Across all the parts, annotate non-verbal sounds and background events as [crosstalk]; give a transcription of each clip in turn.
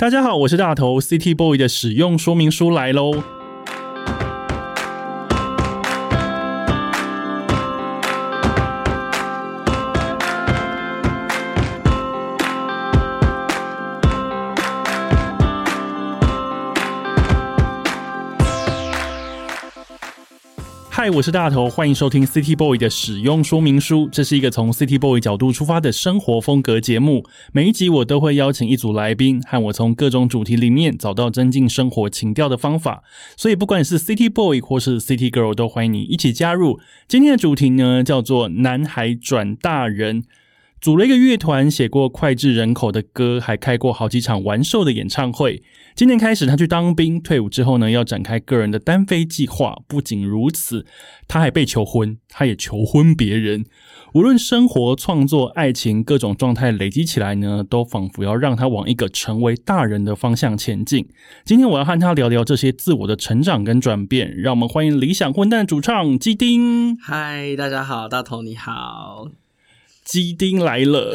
大家好，我是大头，City Boy 的使用说明书来喽。我是大头，欢迎收听 City Boy 的使用说明书。这是一个从 City Boy 角度出发的生活风格节目。每一集我都会邀请一组来宾，和我从各种主题里面找到增进生活情调的方法。所以，不管是 City Boy 或是 City Girl，都欢迎你一起加入。今天的主题呢，叫做“男孩转大人”。组了一个乐团，写过脍炙人口的歌，还开过好几场完售的演唱会。今年开始，他去当兵，退伍之后呢，要展开个人的单飞计划。不仅如此，他还被求婚，他也求婚别人。无论生活、创作、爱情各种状态累积起来呢，都仿佛要让他往一个成为大人的方向前进。今天我要和他聊聊这些自我的成长跟转变。让我们欢迎理想混蛋主唱基丁。嗨，大家好，大头你好。基丁来了，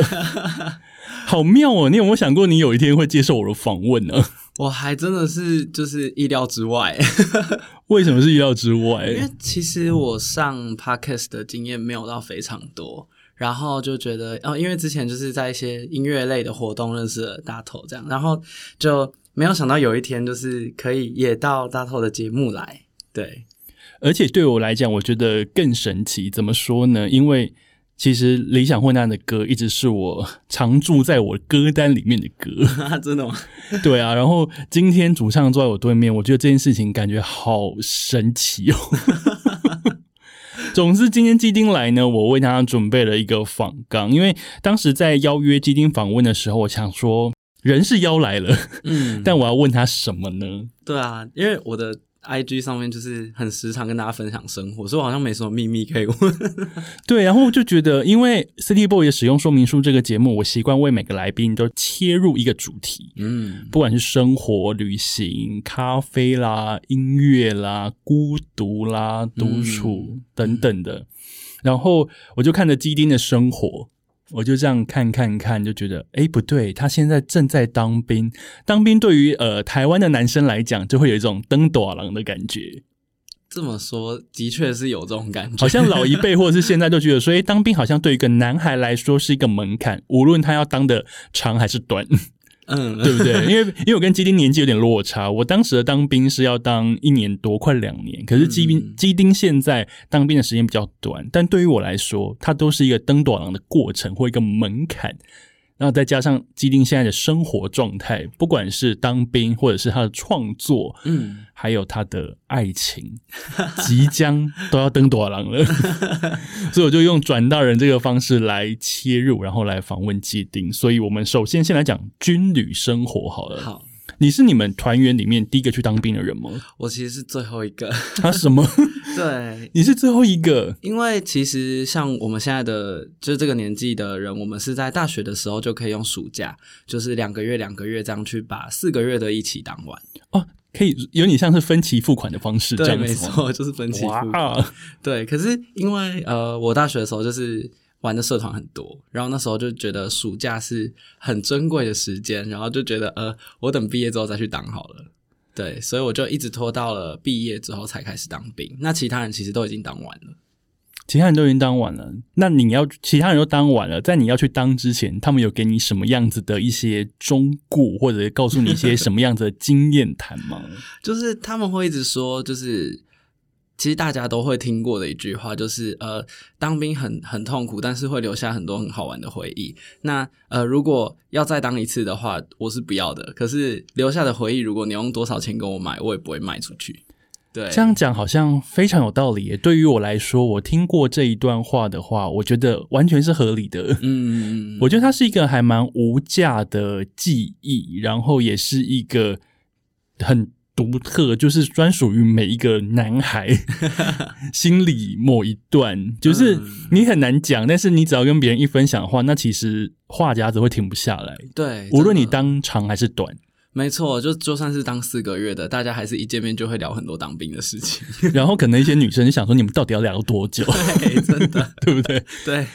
[laughs] 好妙哦！你有没有想过，你有一天会接受我的访问呢？[laughs] 我还真的是就是意料之外。[laughs] 为什么是意料之外？因为其实我上 podcast 的经验没有到非常多，然后就觉得哦，因为之前就是在一些音乐类的活动认识了大头，这样，然后就没有想到有一天就是可以也到大头的节目来。对，而且对我来讲，我觉得更神奇。怎么说呢？因为其实理想混蛋的歌一直是我常驻在我歌单里面的歌，[laughs] 真的吗？对啊。然后今天主唱坐在我对面，我觉得这件事情感觉好神奇哦。总之，今天基丁来呢，我为他准备了一个访纲，因为当时在邀约基丁访问的时候，我想说人是邀来了，嗯，但我要问他什么呢？对啊，因为我的。I G 上面就是很时常跟大家分享生活，所以我好像没什么秘密可以问。[laughs] 对，然后我就觉得，因为 City Boy 的使用说明书这个节目，我习惯为每个来宾都切入一个主题，嗯，不管是生活、旅行、咖啡啦、音乐啦、孤独啦、独处等等的，然后我就看着基丁的生活。我就这样看看看，就觉得哎不对，他现在正在当兵。当兵对于呃台湾的男生来讲，就会有一种登短郎的感觉。这么说，的确是有这种感觉。好像老一辈或者是现在都觉得，说，哎当兵好像对一个男孩来说是一个门槛，无论他要当的长还是短。嗯，对不对？[laughs] 因为因为我跟基丁年纪有点落差，我当时的当兵是要当一年多，快两年。可是基兵基丁现在当兵的时间比较短，但对于我来说，它都是一个登短廊的过程或一个门槛。然后再加上基丁现在的生活状态，不管是当兵或者是他的创作，嗯，还有他的爱情，即将都要登多郎了，[laughs] 所以我就用转大人这个方式来切入，然后来访问基丁。所以我们首先先来讲军旅生活好了。好。你是你们团员里面第一个去当兵的人吗？我其实是最后一个。他什么？[laughs] 对，你是最后一个。因为其实像我们现在的就是这个年纪的人，我们是在大学的时候就可以用暑假，就是两个月两个月这样去把四个月的一起当完。哦，可以有点像是分期付款的方式，对，没错，就是分期付款。对，可是因为呃，我大学的时候就是。玩的社团很多，然后那时候就觉得暑假是很珍贵的时间，然后就觉得呃，我等毕业之后再去当好了。对，所以我就一直拖到了毕业之后才开始当兵。那其他人其实都已经当完了，其他人都已经当完了。那你要其他人都当完了，在你要去当之前，他们有给你什么样子的一些忠固，或者告诉你一些什么样子的经验谈吗？[laughs] 就是他们会一直说，就是。其实大家都会听过的一句话，就是呃，当兵很很痛苦，但是会留下很多很好玩的回忆。那呃，如果要再当一次的话，我是不要的。可是留下的回忆，如果你用多少钱跟我买，我也不会卖出去。对，这样讲好像非常有道理。对于我来说，我听过这一段话的话，我觉得完全是合理的。嗯，[laughs] 我觉得它是一个还蛮无价的记忆，然后也是一个很。独特就是专属于每一个男孩 [laughs] 心里某一段，就是你很难讲，但是你只要跟别人一分享的话，那其实话匣子会停不下来。对，无论你当长还是短，没错，就就算是当四个月的，大家还是一见面就会聊很多当兵的事情。[laughs] 然后可能一些女生想说，你们到底要聊多久？对，真的，[laughs] 对不对？对，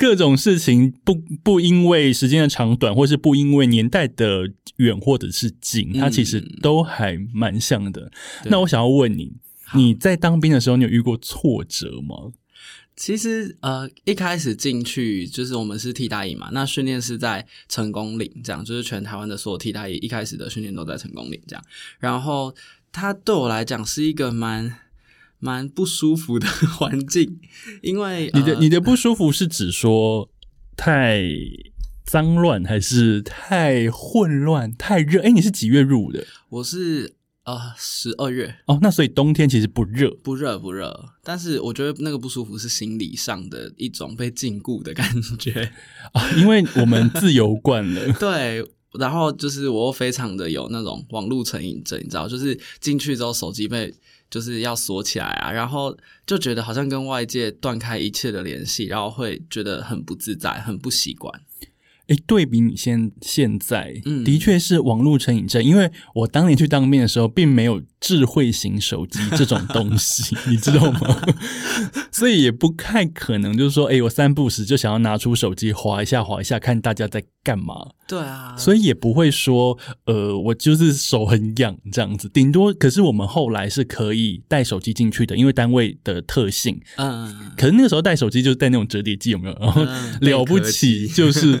各种事情不不因为时间的长短，或是不因为年代的远或者是近，它其实都还蛮像的。那我想要问你，你在当兵的时候，你有遇过挫折吗？其实，呃，一开始进去就是我们是替代役嘛，那训练是在成功岭，这样就是全台湾的所有替代役一开始的训练都在成功岭这样。然后，它对我来讲是一个蛮蛮不舒服的环境，因为你的你的不舒服是指说太脏乱，还是太混乱、太热？哎，你是几月入伍的？我是。啊，十二月哦，那所以冬天其实不热，不热不热，但是我觉得那个不舒服是心理上的一种被禁锢的感觉 [laughs] 啊，因为我们自由惯了。对，然后就是我又非常的有那种网络成瘾症，你知道，就是进去之后手机被就是要锁起来啊，然后就觉得好像跟外界断开一切的联系，然后会觉得很不自在，很不习惯。哎，对比你现现在，的确是网络成瘾症。因为我当年去当兵的时候，并没有智慧型手机这种东西，[laughs] 你知道吗？[laughs] 所以也不太可能，就是说，哎，我三不时就想要拿出手机划一下，划一下，看大家在干嘛。对啊，所以也不会说，呃，我就是手很痒这样子。顶多，可是我们后来是可以带手机进去的，因为单位的特性。嗯，可是那个时候带手机就是带那种折叠机，有没有？然后了不起就是。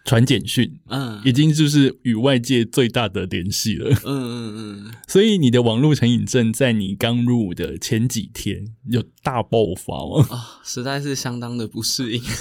传简讯，嗯，已经就是与外界最大的联系了，嗯嗯嗯。[laughs] 所以你的网络成瘾症在你刚入伍的前几天有大爆发吗？啊，实在是相当的不适应。[laughs]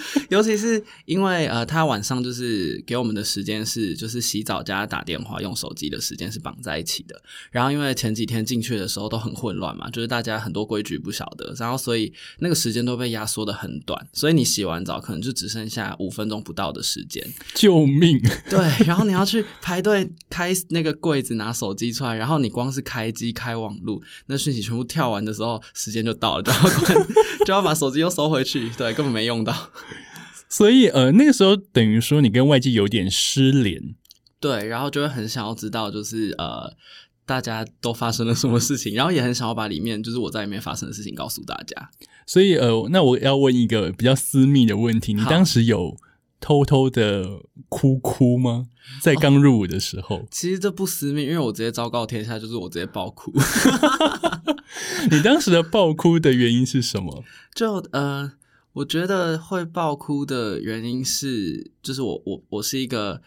[laughs] 尤其是因为呃，他晚上就是给我们的时间是就是洗澡加打电话用手机的时间是绑在一起的。然后因为前几天进去的时候都很混乱嘛，就是大家很多规矩不晓得，然后所以那个时间都被压缩的很短。所以你洗完澡可能就只剩下五分钟不到的时间。救命！对，然后你要去排队开那个柜子拿手机出来，然后你光是开机开网路，那讯息全部跳完的时候，时间就到了，就要就要把手机又收回去。[laughs] 对，根本没用到。所以，呃，那个时候等于说你跟外界有点失联，对，然后就会很想要知道，就是呃，大家都发生了什么事情，然后也很想要把里面就是我在里面发生的事情告诉大家。所以，呃，那我要问一个比较私密的问题，你当时有偷偷的哭哭吗？在刚入伍的时候？其实这不私密，因为我直接昭告天下，就是我直接爆哭。[laughs] 你当时的爆哭的原因是什么？就呃。我觉得会爆哭的原因是，就是我我我是一个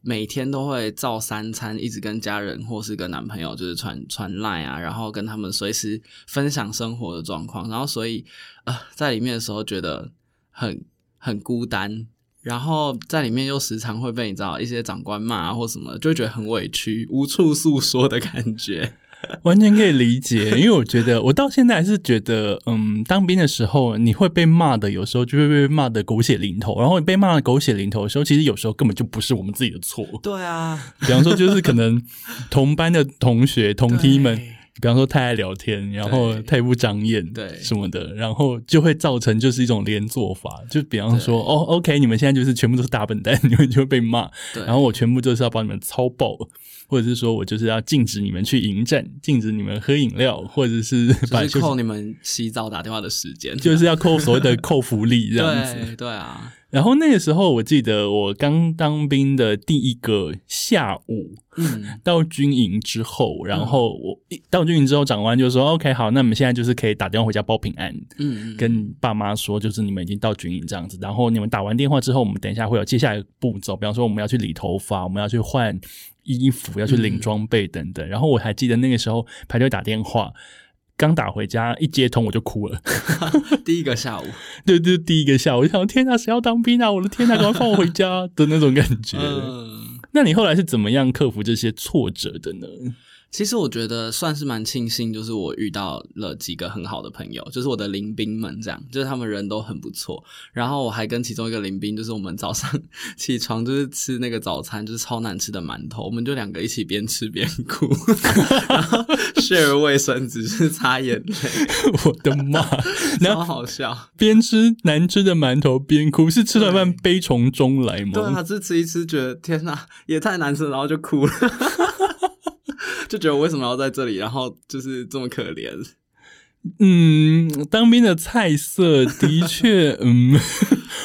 每天都会照三餐，一直跟家人或是跟男朋友就是传传赖啊，然后跟他们随时分享生活的状况，然后所以呃在里面的时候觉得很很孤单，然后在里面又时常会被你知道一些长官骂啊或什么，就会觉得很委屈，无处诉说的感觉。[laughs] 完全可以理解，因为我觉得我到现在还是觉得，嗯，当兵的时候你会被骂的，有时候就会被骂的狗血淋头。然后你被骂的狗血淋头的时候，其实有时候根本就不是我们自己的错。对啊，比方说就是可能同班的同学同梯们，比方说太爱聊天，然后太不长眼，对什么的，然后就会造成就是一种连坐法。就比方说，哦，OK，你们现在就是全部都是大笨蛋，[laughs] 你们就会被骂。然后我全部就是要把你们操爆。或者是说我就是要禁止你们去迎战，禁止你们喝饮料，或者是就是扣你们洗澡打电话的时间，就是要扣所谓的扣福利这样子。[laughs] 对啊。然后那个时候，我记得我刚当兵的第一个下午，嗯，到军营之后，然后我到军营之后，长官就说：“OK，好，那我们现在就是可以打电话回家报平安，嗯，跟爸妈说，就是你们已经到军营这样子。然后你们打完电话之后，我们等一下会有接下来步骤，比方说我们要去理头发，我们要去换。”衣服要去领装备等等，然后我还记得那个时候排队打电话，刚打回家一接通我就哭了。[laughs] 第一个下午，对 [laughs] 对，第一个下午，我想天哪，谁要当兵啊？我的天哪，赶快放我回家 [laughs] 的那种感觉。那你后来是怎么样克服这些挫折的呢？其实我觉得算是蛮庆幸，就是我遇到了几个很好的朋友，就是我的林兵们，这样，就是他们人都很不错。然后我还跟其中一个林兵，就是我们早上 [laughs] 起床就是吃那个早餐，就是超难吃的馒头，我们就两个一起边吃边哭，[laughs] 然后 share 卫生纸是擦眼泪，我的妈，[laughs] 超好笑，边吃难吃的馒头边哭，是吃了饭悲从中来吗？对啊，这吃一吃觉得天哪，也太难吃，然后就哭了。就觉得我为什么要在这里，然后就是这么可怜。嗯，当兵的菜色的确，[laughs] 嗯，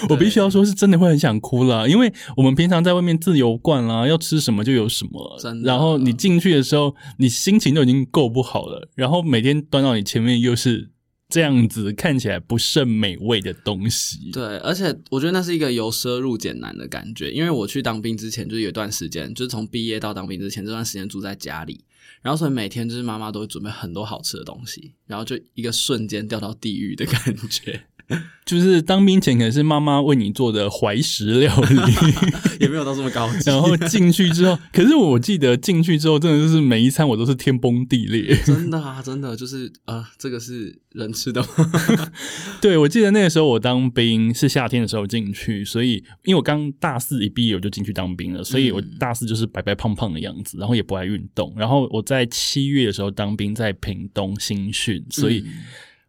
我必须要说是真的会很想哭了，因为我们平常在外面自由惯啦，要吃什么就有什么，然后你进去的时候，你心情都已经够不好了，然后每天端到你前面又是。这样子看起来不甚美味的东西，对，而且我觉得那是一个由奢入俭难的感觉。因为我去当兵之前，就是有一段时间，就是从毕业到当兵之前这段时间住在家里，然后所以每天就是妈妈都会准备很多好吃的东西，然后就一个瞬间掉到地狱的感觉。[laughs] 就是当兵前可能是妈妈为你做的怀石料理，[laughs] 也没有到这么高级。然后进去之后，可是我记得进去之后，真的就是每一餐我都是天崩地裂。真的啊，真的就是呃，这个是人吃的吗？[laughs] 对，我记得那个时候我当兵是夏天的时候进去，所以因为我刚大四一毕业我就进去当兵了，所以我大四就是白白胖胖的样子，然后也不爱运动。然后我在七月的时候当兵，在屏东新训，所以。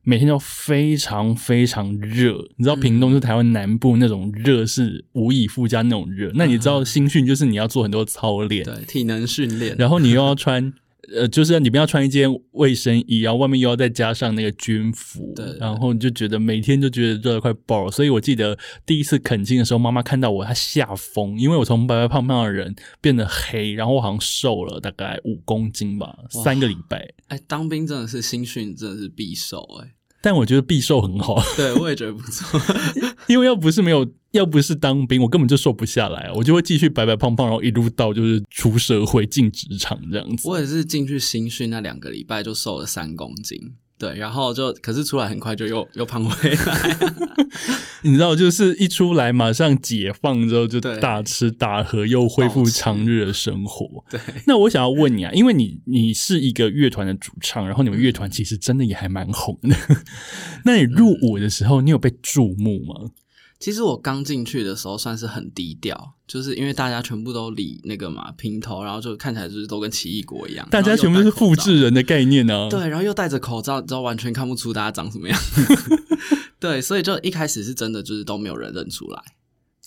每天都非常非常热，你知道屏东是台湾南部那种热是无以复加那种热。那你知道新训就是你要做很多操练，对体能训练，然后你又要穿。呃，就是你不要穿一件卫生衣，然后外面又要再加上那个军服，对，然后你就觉得每天就觉得热的快爆了。所以我记得第一次恳亲的时候，妈妈看到我，她吓疯，因为我从白白胖胖的人变得黑，然后我好像瘦了大概五公斤吧，三个礼拜。哎，当兵真的是新训，真的是必瘦哎。但我觉得必瘦很好，[laughs] 对我也觉得不错，[laughs] 因为要不是没有，要不是当兵，我根本就瘦不下来，我就会继续白白胖胖，然后一路到就是出社会进职场这样子。我也是进去新训那两个礼拜就瘦了三公斤。对，然后就可是出来很快就又又胖回来，[laughs] 你知道，就是一出来马上解放之后就大吃大喝，又恢复常日的生活。对，那我想要问你啊，因为你你是一个乐团的主唱，然后你们乐团其实真的也还蛮红的，[laughs] 那你入伍的时候，你有被注目吗？其实我刚进去的时候算是很低调，就是因为大家全部都理那个嘛平头，然后就看起来就是都跟奇异果一样。大家全部都是复制人的概念呢。对，然后又戴着口罩，之后完全看不出大家长什么样。[laughs] 对，所以就一开始是真的就是都没有人认出来。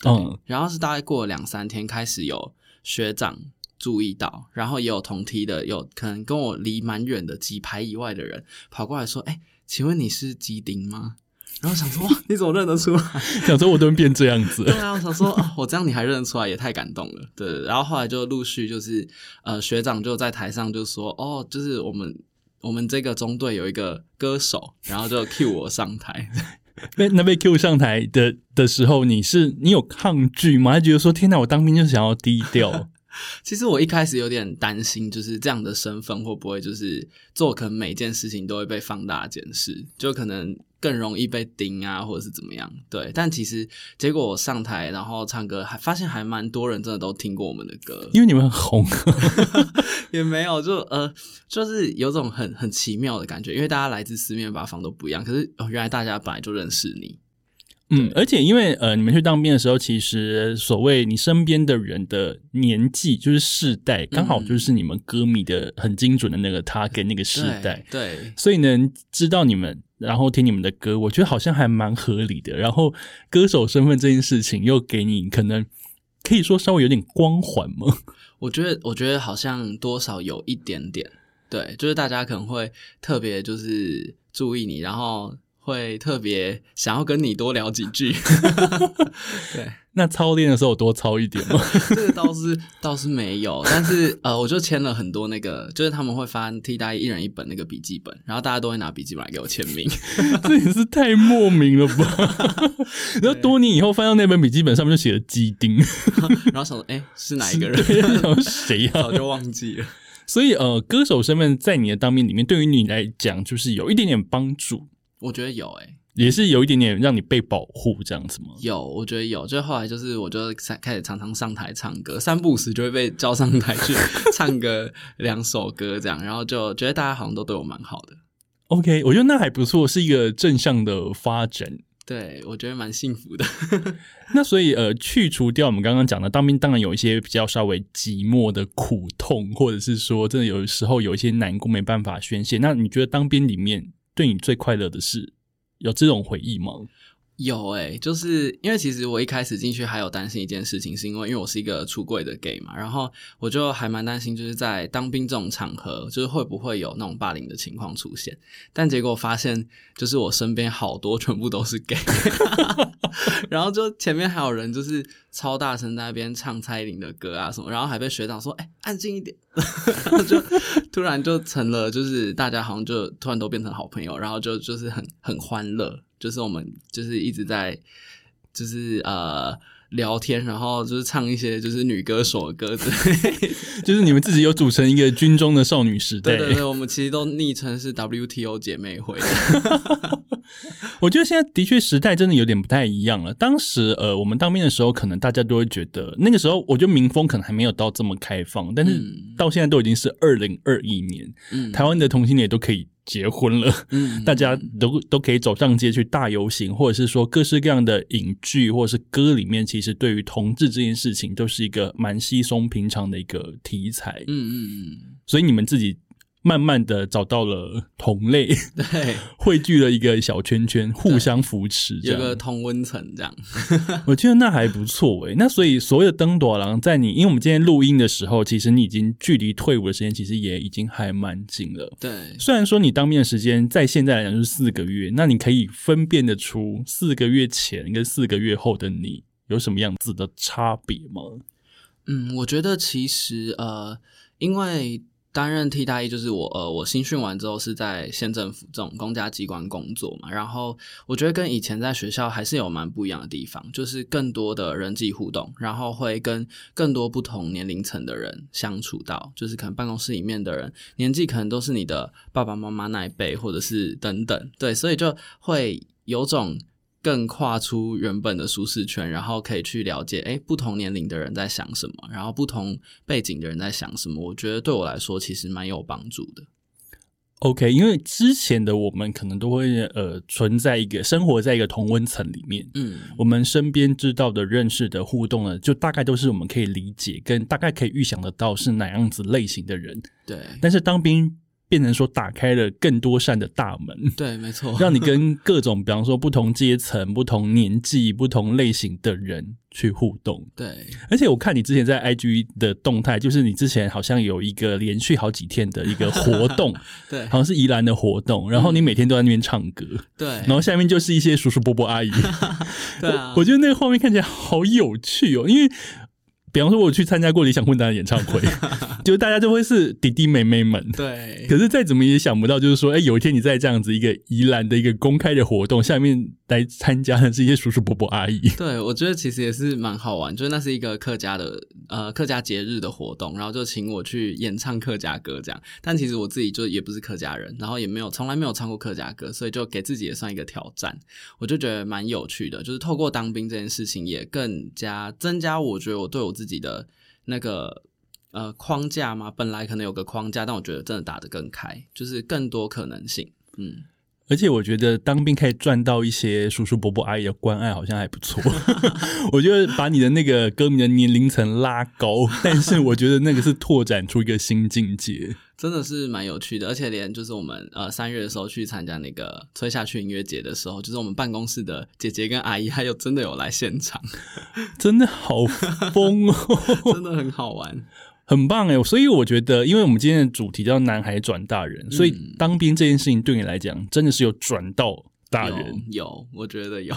嗯，然后是大概过了两三天，开始有学长注意到，然后也有同梯的，有可能跟我离蛮远的几排以外的人跑过来说：“哎，请问你是基丁吗？”然后想说，[laughs] 你怎么认得出来？想说我都变这样子。对啊，我想说，我这样你还认得出来，也太感动了。对，然后后来就陆续就是，呃，学长就在台上就说，哦，就是我们我们这个中队有一个歌手，然后就 cue 我上台。[laughs] 被那被 cue 上台的的时候，你是你有抗拒吗？还觉得说，天哪，我当兵就想要低调。[laughs] 其实我一开始有点担心，就是这样的身份会不会就是做可能每件事情都会被放大检视，就可能更容易被盯啊，或者是怎么样？对，但其实结果我上台然后唱歌，还发现还蛮多人真的都听过我们的歌，因为你们很红，[laughs] 也没有就呃，就是有种很很奇妙的感觉，因为大家来自四面八方都不一样，可是哦，原来大家本来就认识你。嗯，而且因为呃，你们去当兵的时候，其实所谓你身边的人的年纪就是世代，刚好就是你们歌迷的很精准的那个他给那个世代，对，所以能知道你们，然后听你们的歌，我觉得好像还蛮合理的。然后歌手身份这件事情又给你可能可以说稍微有点光环吗？我觉得，我觉得好像多少有一点点，对，就是大家可能会特别就是注意你，然后。会特别想要跟你多聊几句，[laughs] [laughs] [laughs] 对。那操练的时候多操一点吗？[laughs] 这个倒是倒是没有，但是呃，我就签了很多那个，就是他们会发替代一人一本那个笔记本，然后大家都会拿笔记本来给我签名，[laughs] 这也是太莫名了吧？[laughs] 然后多年以后翻到那本笔记本上面就写了基丁，然后想说，哎，是哪一个人？谁呀？早就忘记了。所以呃，歌手身份在你的当面里面，对于你来讲就是有一点点帮助。我觉得有诶，也是有一点点让你被保护这样子吗？有，我觉得有。就后来就是我就开始常常上台唱歌，三不五时就会被叫上台去 [laughs] 唱个两首歌这样，然后就觉得大家好像都对我蛮好的。OK，我觉得那还不错，是一个正向的发展。对，我觉得蛮幸福的。那所以呃，去除掉我们刚刚讲的当兵，当然有一些比较稍微寂寞的苦痛，或者是说真的有时候有一些难过没办法宣泄。那你觉得当兵里面对你最快乐的是有这种回忆吗？有诶，就是因为其实我一开始进去还有担心一件事情，是因为因为我是一个出柜的 gay 嘛，然后我就还蛮担心，就是在当兵这种场合，就是会不会有那种霸凌的情况出现。但结果发现，就是我身边好多全部都是 gay，[laughs] [laughs] 然后就前面还有人就是超大声在那边唱蔡依林的歌啊什么，然后还被学长说：“哎，安静一点。[laughs] ”就突然就成了，就是大家好像就突然都变成好朋友，然后就就是很很欢乐。就是我们就是一直在，就是呃聊天，然后就是唱一些就是女歌手的歌子，[laughs] 就是你们自己有组成一个军中的少女时代。对对对，我们其实都昵称是 WTO 姐妹会。[laughs] 我觉得现在的确时代真的有点不太一样了。当时呃，我们当兵的时候，可能大家都会觉得那个时候，我觉得民风可能还没有到这么开放，但是到现在都已经是二零二一年，嗯台湾的同性恋都可以。结婚了，嗯，大家都都可以走上街去大游行，或者是说各式各样的影剧或者是歌里面，其实对于同志这件事情都是一个蛮稀松平常的一个题材，嗯嗯嗯，所以你们自己。慢慢的找到了同类，对，[laughs] 汇聚了一个小圈圈，互相扶持，有个同温层这样。[laughs] 我觉得那还不错诶。那所以所谓的登朵郎，在你，因为我们今天录音的时候，其实你已经距离退伍的时间，其实也已经还蛮近了。对，虽然说你当面的时间在现在来讲是四个月，那你可以分辨得出四个月前跟四个月后的你有什么样子的差别吗？嗯，我觉得其实呃，因为。担任替代役就是我，呃，我新训完之后是在县政府这种公家机关工作嘛，然后我觉得跟以前在学校还是有蛮不一样的地方，就是更多的人际互动，然后会跟更多不同年龄层的人相处到，就是可能办公室里面的人年纪可能都是你的爸爸妈妈那一辈，或者是等等，对，所以就会有种。更跨出原本的舒适圈，然后可以去了解，哎，不同年龄的人在想什么，然后不同背景的人在想什么。我觉得对我来说，其实蛮有帮助的。OK，因为之前的我们可能都会呃存在一个生活在一个同温层里面，嗯，我们身边知道的、认识的、互动的，就大概都是我们可以理解跟大概可以预想得到是哪样子类型的人。对，但是当兵。变成说打开了更多扇的大门，[laughs] 对，没错，[laughs] 让你跟各种，比方说不同阶层、不同年纪、不同类型的人去互动。对，而且我看你之前在 IG 的动态，就是你之前好像有一个连续好几天的一个活动，[laughs] 对，好像是宜兰的活动，然后你每天都在那边唱歌，对，然后下面就是一些叔叔伯伯阿姨，对啊，我觉得那个画面看起来好有趣哦，因为。比方说，我去参加过理想混蛋的演唱会，[laughs] 就大家就会是弟弟妹妹们。对，可是再怎么也想不到，就是说，哎，有一天你在这样子一个宜兰的一个公开的活动下面来参加的是一些叔叔伯伯阿姨。对，我觉得其实也是蛮好玩，就是那是一个客家的呃客家节日的活动，然后就请我去演唱客家歌这样。但其实我自己就也不是客家人，然后也没有从来没有唱过客家歌，所以就给自己也算一个挑战。我就觉得蛮有趣的，就是透过当兵这件事情，也更加增加我觉得我对我自己。自己的那个呃框架嘛，本来可能有个框架，但我觉得真的打得更开，就是更多可能性。嗯，而且我觉得当兵可以赚到一些叔叔伯伯阿姨的关爱，好像还不错。[laughs] 我觉得把你的那个歌迷的年龄层拉高，但是我觉得那个是拓展出一个新境界。真的是蛮有趣的，而且连就是我们呃三月的时候去参加那个吹下去音乐节的时候，就是我们办公室的姐姐跟阿姨，还有真的有来现场，[laughs] 真的好疯哦，[laughs] 真的很好玩，[laughs] 很棒哎！所以我觉得，因为我们今天的主题叫“男孩转大人”，所以当兵这件事情对你来讲，真的是有转到大人，有，我觉得有。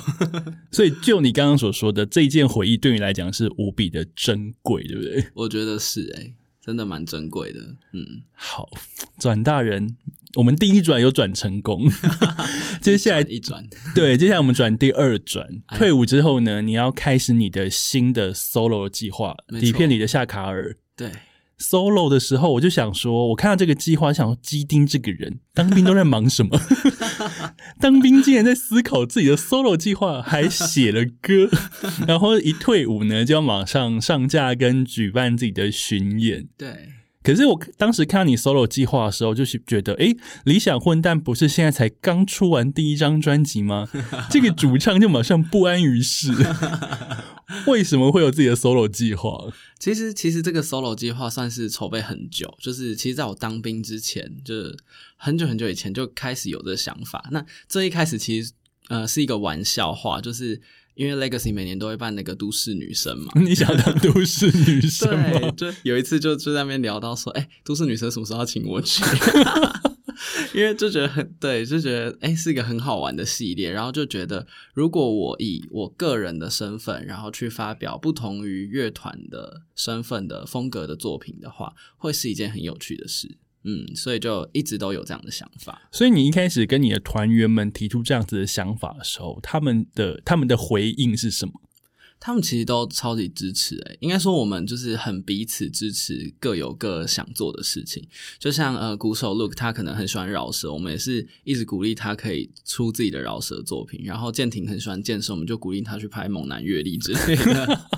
所以就你刚刚所说的这一件回忆，对你来讲是无比的珍贵，对不对？我觉得是哎。真的蛮珍贵的，嗯，好，转大人，我们第一转有转成功，[laughs] 接下来一转，对，接下来我们转第二转，退伍之后呢，你要开始你的新的 solo 计划，底片里的夏卡尔，对，solo 的时候，我就想说，我看到这个计划，想说基丁这个人当兵都在忙什么？[laughs] 当兵竟然在思考自己的 solo 计划，还写了歌，[laughs] 然后一退伍呢，就要马上上架跟举办自己的巡演。对。可是我当时看到你 solo 计划的时候，就是觉得，哎，理想混蛋不是现在才刚出完第一张专辑吗？[laughs] 这个主唱就马上不安于世，[laughs] 为什么会有自己的 solo 计划？其实，其实这个 solo 计划算是筹备很久，就是其实在我当兵之前，就是很久很久以前就开始有这个想法。那这一开始其实呃是一个玩笑话，就是。因为 Legacy 每年都会办那个都市女生嘛，[laughs] 你想当都市女生吗？就有一次就就在那边聊到说，哎，都市女生什么时候要请我去？[laughs] 因为就觉得很对，就觉得哎是一个很好玩的系列，然后就觉得如果我以我个人的身份，然后去发表不同于乐团的身份的风格的作品的话，会是一件很有趣的事。嗯，所以就一直都有这样的想法。所以你一开始跟你的团员们提出这样子的想法的时候，他们的他们的回应是什么？他们其实都超级支持诶，应该说我们就是很彼此支持，各有各想做的事情。就像呃，鼓手 Look 他可能很喜欢饶舌，我们也是一直鼓励他可以出自己的饶舌作品。然后建廷很喜欢健身，我们就鼓励他去拍猛男阅历之类的。[laughs]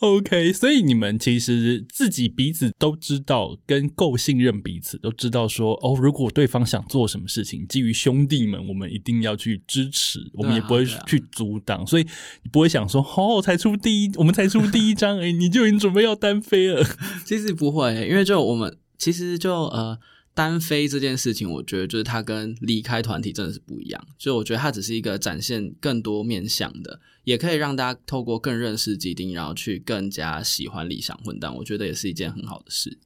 OK，所以你们其实自己彼此都知道，跟够信任彼此，都知道说哦，如果对方想做什么事情，基于兄弟们，我们一定要去支持，我们也不会去阻挡，所以。你不会想说，哦，才出第一，我们才出第一张，[laughs] 哎，你就已经准备要单飞了？[laughs] 其实不会，因为就我们其实就呃单飞这件事情，我觉得就是它跟离开团体真的是不一样。就我觉得它只是一个展现更多面向的，也可以让大家透过更认识基丁，然后去更加喜欢理想混蛋。我觉得也是一件很好的事。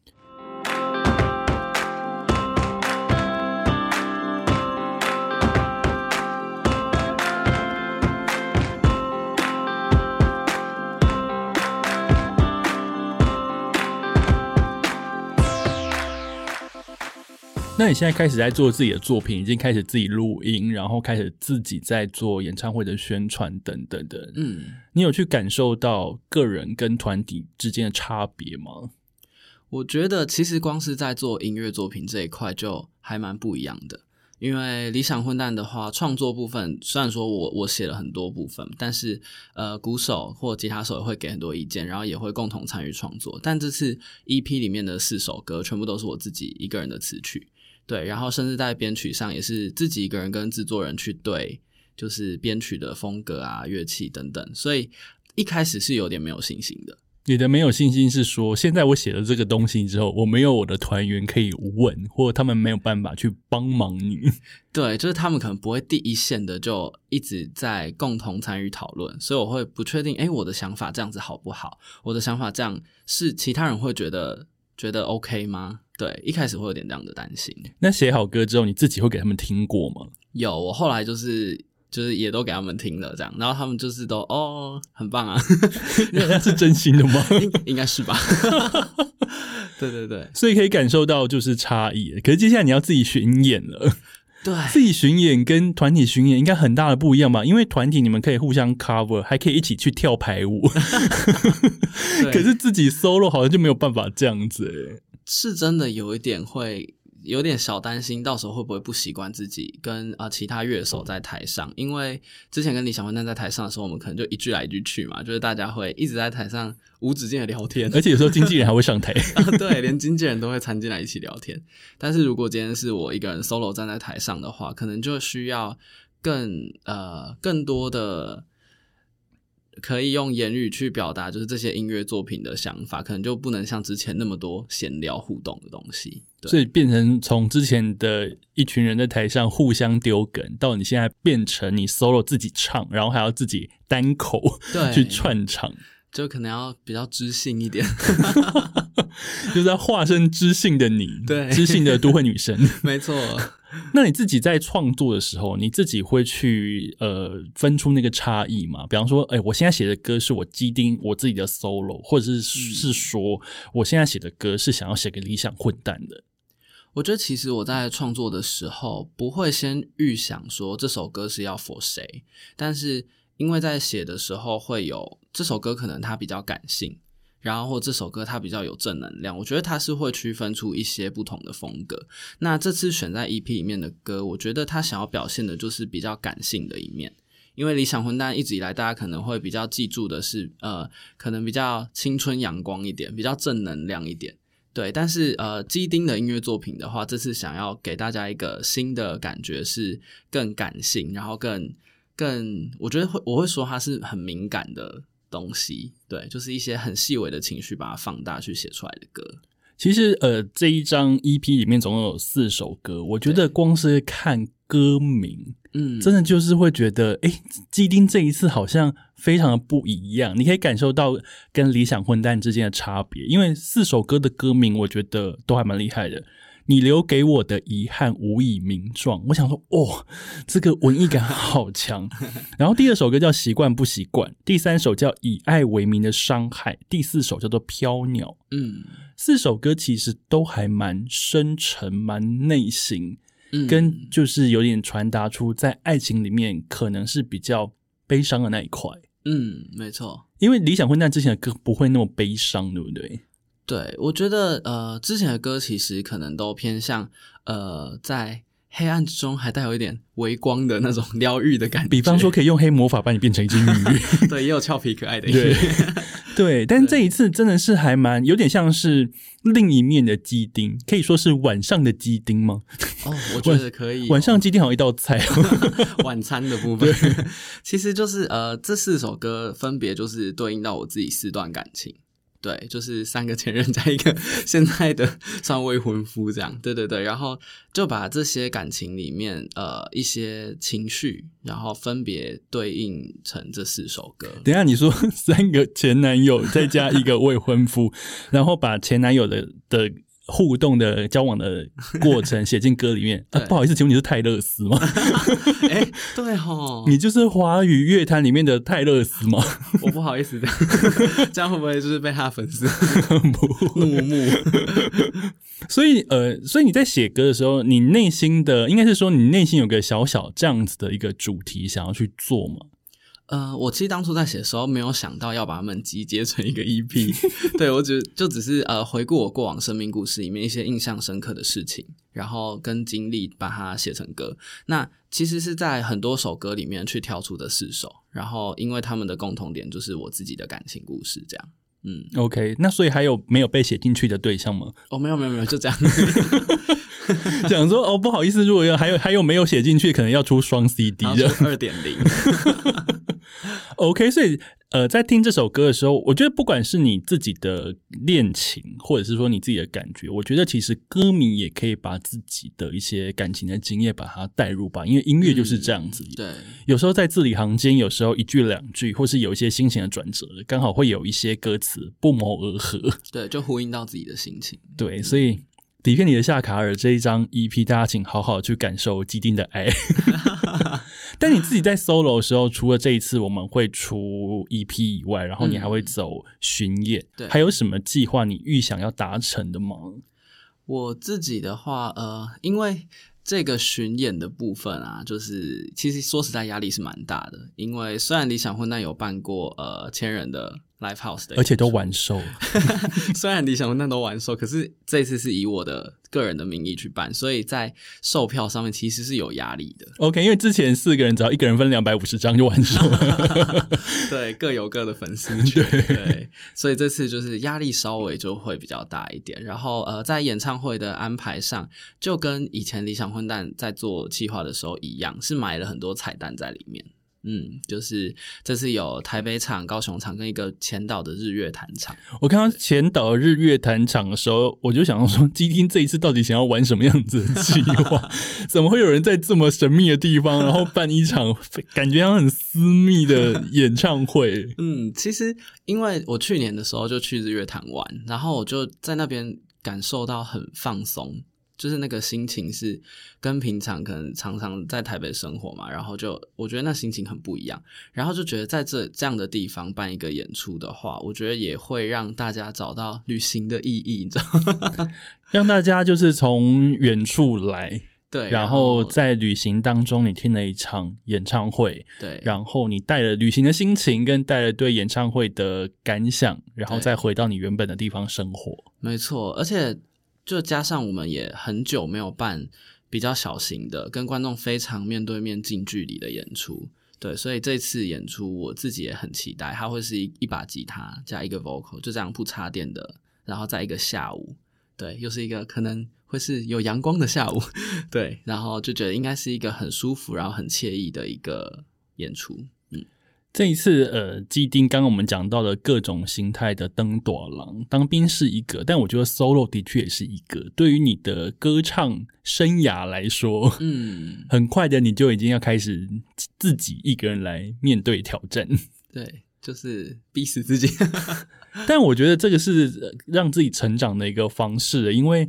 那你现在开始在做自己的作品，已经开始自己录音，然后开始自己在做演唱会的宣传等等等。嗯，你有去感受到个人跟团体之间的差别吗？我觉得其实光是在做音乐作品这一块就还蛮不一样的。因为理想混蛋的话，创作部分虽然说我我写了很多部分，但是呃，鼓手或吉他手也会给很多意见，然后也会共同参与创作。但这次 EP 里面的四首歌全部都是我自己一个人的词曲。对，然后甚至在编曲上也是自己一个人跟制作人去对，就是编曲的风格啊、乐器等等，所以一开始是有点没有信心的。你的没有信心是说，现在我写了这个东西之后，我没有我的团员可以问，或者他们没有办法去帮忙你。[laughs] 对，就是他们可能不会第一线的就一直在共同参与讨论，所以我会不确定，哎，我的想法这样子好不好？我的想法这样是其他人会觉得觉得 OK 吗？对，一开始会有点这样的担心。那写好歌之后，你自己会给他们听过吗？有，我后来就是就是也都给他们听了，这样，然后他们就是都哦，很棒啊，[laughs] 是真心的吗？应该是吧。[laughs] 对对对，所以可以感受到就是差异。可是接下来你要自己巡演了，对，自己巡演跟团体巡演应该很大的不一样吧？因为团体你们可以互相 cover，还可以一起去跳排舞，[laughs] [laughs] 可是自己 solo 好像就没有办法这样子诶。是真的有一点会有点小担心，到时候会不会不习惯自己跟啊其他乐手在台上？因为之前跟李小混蛋在台上的时候，我们可能就一句来一句去嘛，就是大家会一直在台上无止境的聊天，而且有时候经纪人还会上台，[laughs] 对，连经纪人都会参进来一起聊天。但是如果今天是我一个人 solo 站在台上的话，可能就需要更呃更多的。可以用言语去表达，就是这些音乐作品的想法，可能就不能像之前那么多闲聊互动的东西，所以变成从之前的一群人在台上互相丢梗，到你现在变成你 solo 自己唱，然后还要自己单口去串场，就可能要比较知性一点，[laughs] 就是在化身知性的你，对，知性的都会女神，[laughs] 没错。[laughs] 那你自己在创作的时候，你自己会去呃分出那个差异吗？比方说，哎，我现在写的歌是我基丁我自己的 solo，或者是是说，我现在写的歌是想要写给理想混蛋的。我觉得其实我在创作的时候，不会先预想说这首歌是要 for 谁，但是因为在写的时候会有这首歌，可能它比较感性。然后或这首歌它比较有正能量，我觉得它是会区分出一些不同的风格。那这次选在 EP 里面的歌，我觉得他想要表现的就是比较感性的一面。因为理想混蛋一直以来，大家可能会比较记住的是，呃，可能比较青春阳光一点，比较正能量一点。对，但是呃，基丁的音乐作品的话，这次想要给大家一个新的感觉，是更感性，然后更更，我觉得会我会说它是很敏感的东西。对，就是一些很细微的情绪，把它放大去写出来的歌。其实呃，这一张 EP 里面总共有四首歌，我觉得光是看歌名。嗯，真的就是会觉得，哎，基丁这一次好像非常的不一样。你可以感受到跟理想混蛋之间的差别，因为四首歌的歌名，我觉得都还蛮厉害的。你留给我的遗憾无以名状，我想说，哦，这个文艺感好强。[laughs] 然后第二首歌叫习惯不习惯，第三首叫以爱为名的伤害，第四首叫做飘鸟。嗯，四首歌其实都还蛮深沉，蛮内心。跟就是有点传达出在爱情里面可能是比较悲伤的那一块。嗯，没错，因为理想混蛋之前的歌不会那么悲伤，对不对？对，我觉得呃，之前的歌其实可能都偏向呃，在黑暗之中还带有一点微光的那种 [laughs] 疗愈的感觉。比方说，可以用黑魔法把你变成一只 [laughs] 鱼。对，也有俏皮可爱的。对。对，但 [laughs] 这一次真的是还蛮有点像是另一面的鸡丁，可以说是晚上的鸡丁吗？哦，我觉得可以。晚上鸡丁好像一道菜，晚餐的部分，其实就是呃，这四首歌分别就是对应到我自己四段感情。对，就是三个前任加一个 [laughs] 现在的 [laughs] 算未婚夫这样，对对对，然后就把这些感情里面呃一些情绪，然后分别对应成这四首歌。等下你说三个前男友再加一个未婚夫，[laughs] 然后把前男友的的。互动的交往的过程 [laughs] 写进歌里面啊。不好意思，请问你是泰勒斯吗？[laughs] 哎，对哈，你就是华语乐坛里面的泰勒斯吗？[laughs] 我不好意思，这样会不会就是被他粉丝怒目？所以呃，所以你在写歌的时候，你内心的应该是说，你内心有个小小这样子的一个主题想要去做吗？呃，我其实当初在写的时候，没有想到要把它们集结成一个 EP。[laughs] 对我只就只是呃回顾我过往生命故事里面一些印象深刻的事情，然后跟经历把它写成歌。那其实是在很多首歌里面去挑出的四首，然后因为他们的共同点就是我自己的感情故事，这样。嗯，OK。那所以还有没有被写进去的对象吗？哦，没有，没有，没有，就这样。[laughs] [laughs] 讲说哦，不好意思，如果要还有还有没有写进去，可能要出双 CD 的二点零。[laughs] OK，所以呃，在听这首歌的时候，我觉得不管是你自己的恋情，或者是说你自己的感觉，我觉得其实歌迷也可以把自己的一些感情的经验把它带入吧，因为音乐就是这样子。对，有时候在字里行间，有时候一句两句，或是有一些心情的转折，刚好会有一些歌词不谋而合。对，就呼应到自己的心情。对，所以。底片里的夏卡尔这一张 EP，大家请好好去感受基丁的爱。[laughs] 但你自己在 solo 的时候，除了这一次我们会出 EP 以外，然后你还会走巡演，对，还有什么计划你预想要达成的吗？我自己的话，呃，因为这个巡演的部分啊，就是其实说实在压力是蛮大的，因为虽然理想混蛋有办过呃千人的。Live House 的，而且都完售。[laughs] 虽然理想混蛋都完售，可是这次是以我的个人的名义去办，所以在售票上面其实是有压力的。OK，因为之前四个人只要一个人分两百五十张就完售了。[laughs] [laughs] 对，各有各的粉丝群。对，所以这次就是压力稍微就会比较大一点。然后呃，在演唱会的安排上，就跟以前理想混蛋在做计划的时候一样，是买了很多彩蛋在里面。嗯，就是这次有台北场、高雄场跟一个前岛的日月潭场。我看到前岛日月潭场的时候，我就想说，基丁这一次到底想要玩什么样子的计划？[laughs] 怎么会有人在这么神秘的地方，然后办一场感觉很私密的演唱会？[laughs] 嗯，其实因为我去年的时候就去日月潭玩，然后我就在那边感受到很放松。就是那个心情是跟平常可能常常在台北生活嘛，然后就我觉得那心情很不一样，然后就觉得在这这样的地方办一个演出的话，我觉得也会让大家找到旅行的意义，你知道吗？[laughs] 让大家就是从远处来。[laughs] 对，然后在旅行当中你听了一场演唱会，对，然后你带了旅行的心情跟带了对演唱会的感想，然后再回到你原本的地方生活。没错，而且就加上我们也很久没有办比较小型的跟观众非常面对面近距离的演出。对，所以这次演出我自己也很期待，它会是一一把吉他加一个 vocal，就这样不插电的，然后在一个下午，对，又是一个可能会是有阳光的下午，[laughs] 对，然后就觉得应该是一个很舒服，然后很惬意的一个演出。这一次，呃，基丁刚刚我们讲到的各种形态的登短郎当兵是一个，但我觉得 solo 的确也是一个。对于你的歌唱生涯来说，嗯，很快的你就已经要开始自己一个人来面对挑战。对，就是逼死自己。但我觉得这个是让自己成长的一个方式，因为。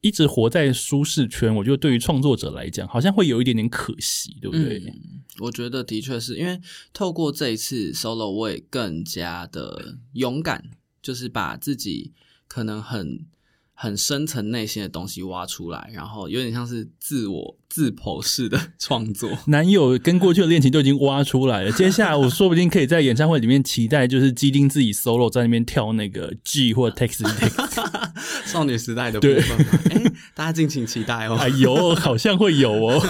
一直活在舒适圈，我觉得对于创作者来讲，好像会有一点点可惜，对不对？我觉得的确是因为透过这一次 solo，我也更加的勇敢，就是把自己可能很。很深层内心的东西挖出来，然后有点像是自我自剖式的创作。[laughs] 男友跟过去的恋情都已经挖出来了，接下来我说不定可以在演唱会里面期待，就是基丁自己 solo 在那边跳那个 G 或 Text Text 少女时代的部分。哎，大家敬请期待哦。哎呦，[laughs] 好像会有哦，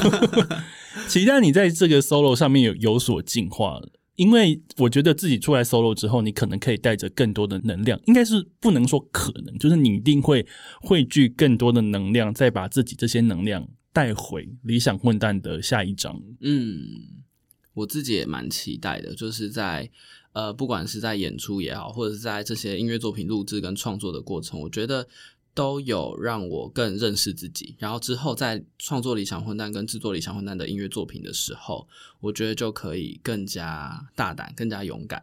[laughs] 期待你在这个 solo 上面有有所进化。因为我觉得自己出来 solo 之后，你可能可以带着更多的能量，应该是不能说可能，就是你一定会汇聚更多的能量，再把自己这些能量带回理想混蛋的下一章。嗯，我自己也蛮期待的，就是在呃，不管是在演出也好，或者是在这些音乐作品录制跟创作的过程，我觉得。都有让我更认识自己，然后之后在创作《理想混蛋》跟制作《理想混蛋》的音乐作品的时候，我觉得就可以更加大胆、更加勇敢。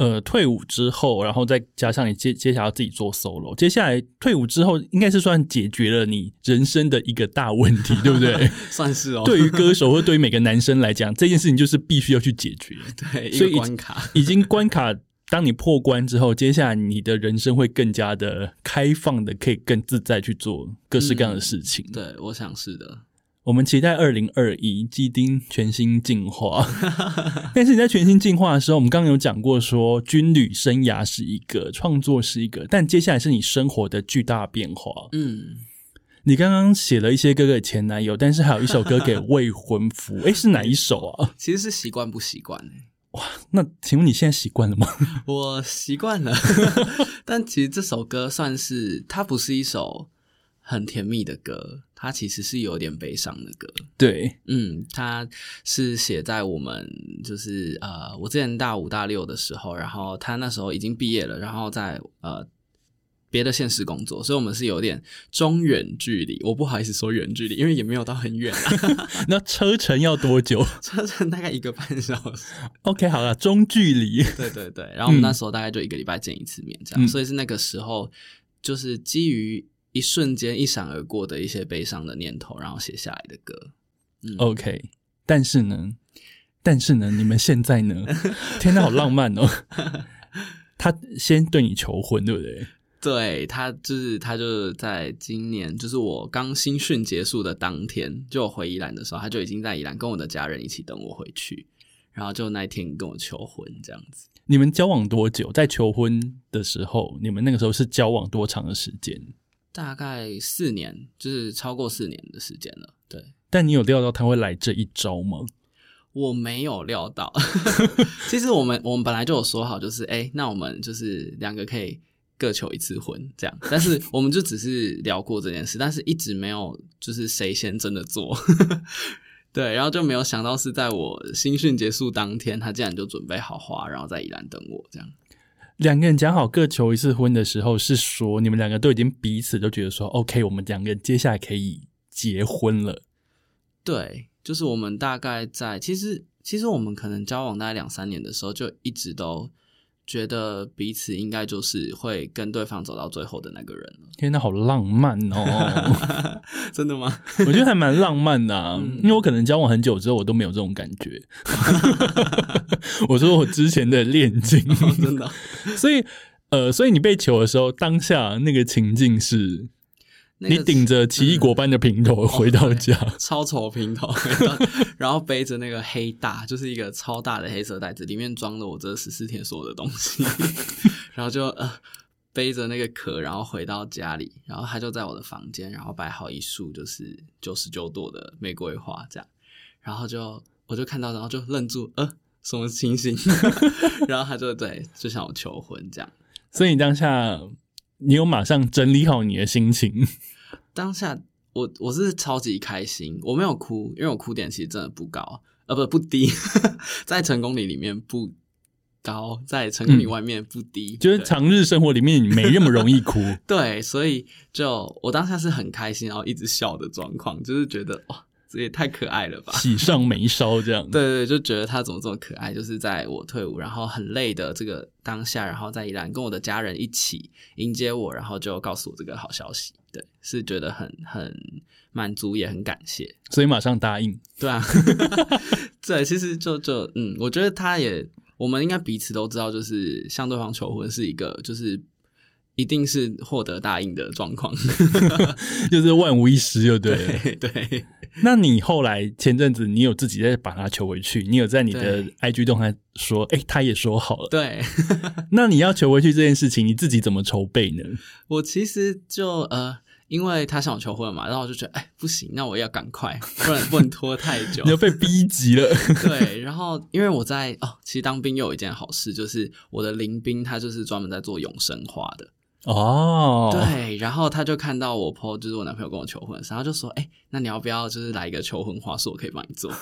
对，呃，退伍之后，然后再加上你接接下来自己做 solo，接下来退伍之后，应该是算解决了你人生的一个大问题，对不对？[laughs] 算是哦。对于歌手或对于每个男生来讲，这件事情就是必须要去解决。[laughs] 对，所以关卡已经关卡。当你破关之后，接下来你的人生会更加的开放的，可以更自在去做各式各样的事情。对，我想是的。我们期待二零二一基丁全新进化。[laughs] 但是你在全新进化的时候，我们刚刚有讲过，说军旅生涯是一个，创作是一个，但接下来是你生活的巨大变化。嗯，你刚刚写了一些歌给前男友，但是还有一首歌给未婚夫。哎，是哪一首啊？其实是习惯不习惯哇，那请问你现在习惯了吗？[laughs] 我习惯了，[laughs] 但其实这首歌算是它不是一首很甜蜜的歌，它其实是有点悲伤的歌。对，嗯，它是写在我们就是呃，我之前大五大六的时候，然后他那时候已经毕业了，然后在呃。别的现实工作，所以我们是有点中远距离。我不好意思说远距离，因为也没有到很远。[laughs] 那车程要多久？[laughs] 车程大概一个半小时。OK，好了，中距离。对对对，然后我们那时候大概就一个礼拜见一次面，这样。所以是那个时候，就是基于一瞬间一闪而过的一些悲伤的念头，然后写下来的歌。OK，但是呢，但是呢，你们现在呢？[laughs] 天哪，好浪漫哦！他先对你求婚，对不对？对他就是他就是在今年，就是我刚新训结束的当天，就回宜兰的时候，他就已经在宜兰跟我的家人一起等我回去，然后就那一天跟我求婚这样子。你们交往多久？在求婚的时候，你们那个时候是交往多长的时间？大概四年，就是超过四年的时间了。对，但你有料到他会来这一招吗？我没有料到。[laughs] 其实我们我们本来就有说好，就是哎，那我们就是两个可以。各求一次婚，这样，但是我们就只是聊过这件事，但是一直没有就是谁先真的做，[laughs] 对，然后就没有想到是在我新训结束当天，他竟然就准备好花，然后在宜兰等我，这样。两个人讲好各求一次婚的时候，是说你们两个都已经彼此都觉得说，OK，我们两个人接下来可以结婚了。对，就是我们大概在其实其实我们可能交往大概两三年的时候，就一直都。觉得彼此应该就是会跟对方走到最后的那个人了。天那，好浪漫哦！[laughs] 真的吗？[laughs] 我觉得还蛮浪漫的，因为我可能交往很久之后，我都没有这种感觉。[laughs] 我说我之前的恋情，真的。所以，呃，所以你被求的时候，当下那个情境是，你顶着奇异果般 [laughs] 的平头回到家，超丑平头，然后背着那个黑大，就是一个超大的黑色袋子，里面装了我这十四天所有的东西，[laughs] 然后就呃背着那个壳，然后回到家里，然后他就在我的房间，然后摆好一束就是九十九朵的玫瑰花，这样，然后就我就看到，然后就愣住，呃，什么情形？[laughs] 然后他就对，就向我求婚这样，所以你当下。你有马上整理好你的心情？当下我我是超级开心，我没有哭，因为我哭点其实真的不高，呃不不低，[laughs] 在成功里里面不高，在成功里外面不低，就是常日生活里面你没那么容易哭。[laughs] 对，所以就我当下是很开心，然后一直笑的状况，就是觉得哇。这也太可爱了吧！喜上眉梢这样，[laughs] 对对，就觉得他怎么这么可爱。就是在我退伍，然后很累的这个当下，然后在宜兰跟我的家人一起迎接我，然后就告诉我这个好消息。对，是觉得很很满足，也很感谢，所以马上答应。对啊，[laughs] 对，其实就就嗯，我觉得他也，我们应该彼此都知道，就是向对方求婚是一个，就是一定是获得答应的状况，[laughs] 就是万无一失，就对对。那你后来前阵子，你有自己再把他求回去？你有在你的 IG 动态说，哎，他也说好了。对，[laughs] 那你要求回去这件事情，你自己怎么筹备呢？我其实就呃，因为他向我求婚嘛，然后我就觉得，哎，不行，那我要赶快，不然不能拖太久。[laughs] 你要被逼急了。对，然后因为我在哦，其实当兵又有一件好事，就是我的邻兵他就是专门在做永生花的。哦，对，然后他就看到我 po，就是我男朋友跟我求婚，然后就说：“哎，那你要不要就是来一个求婚花束，我可以帮你做。”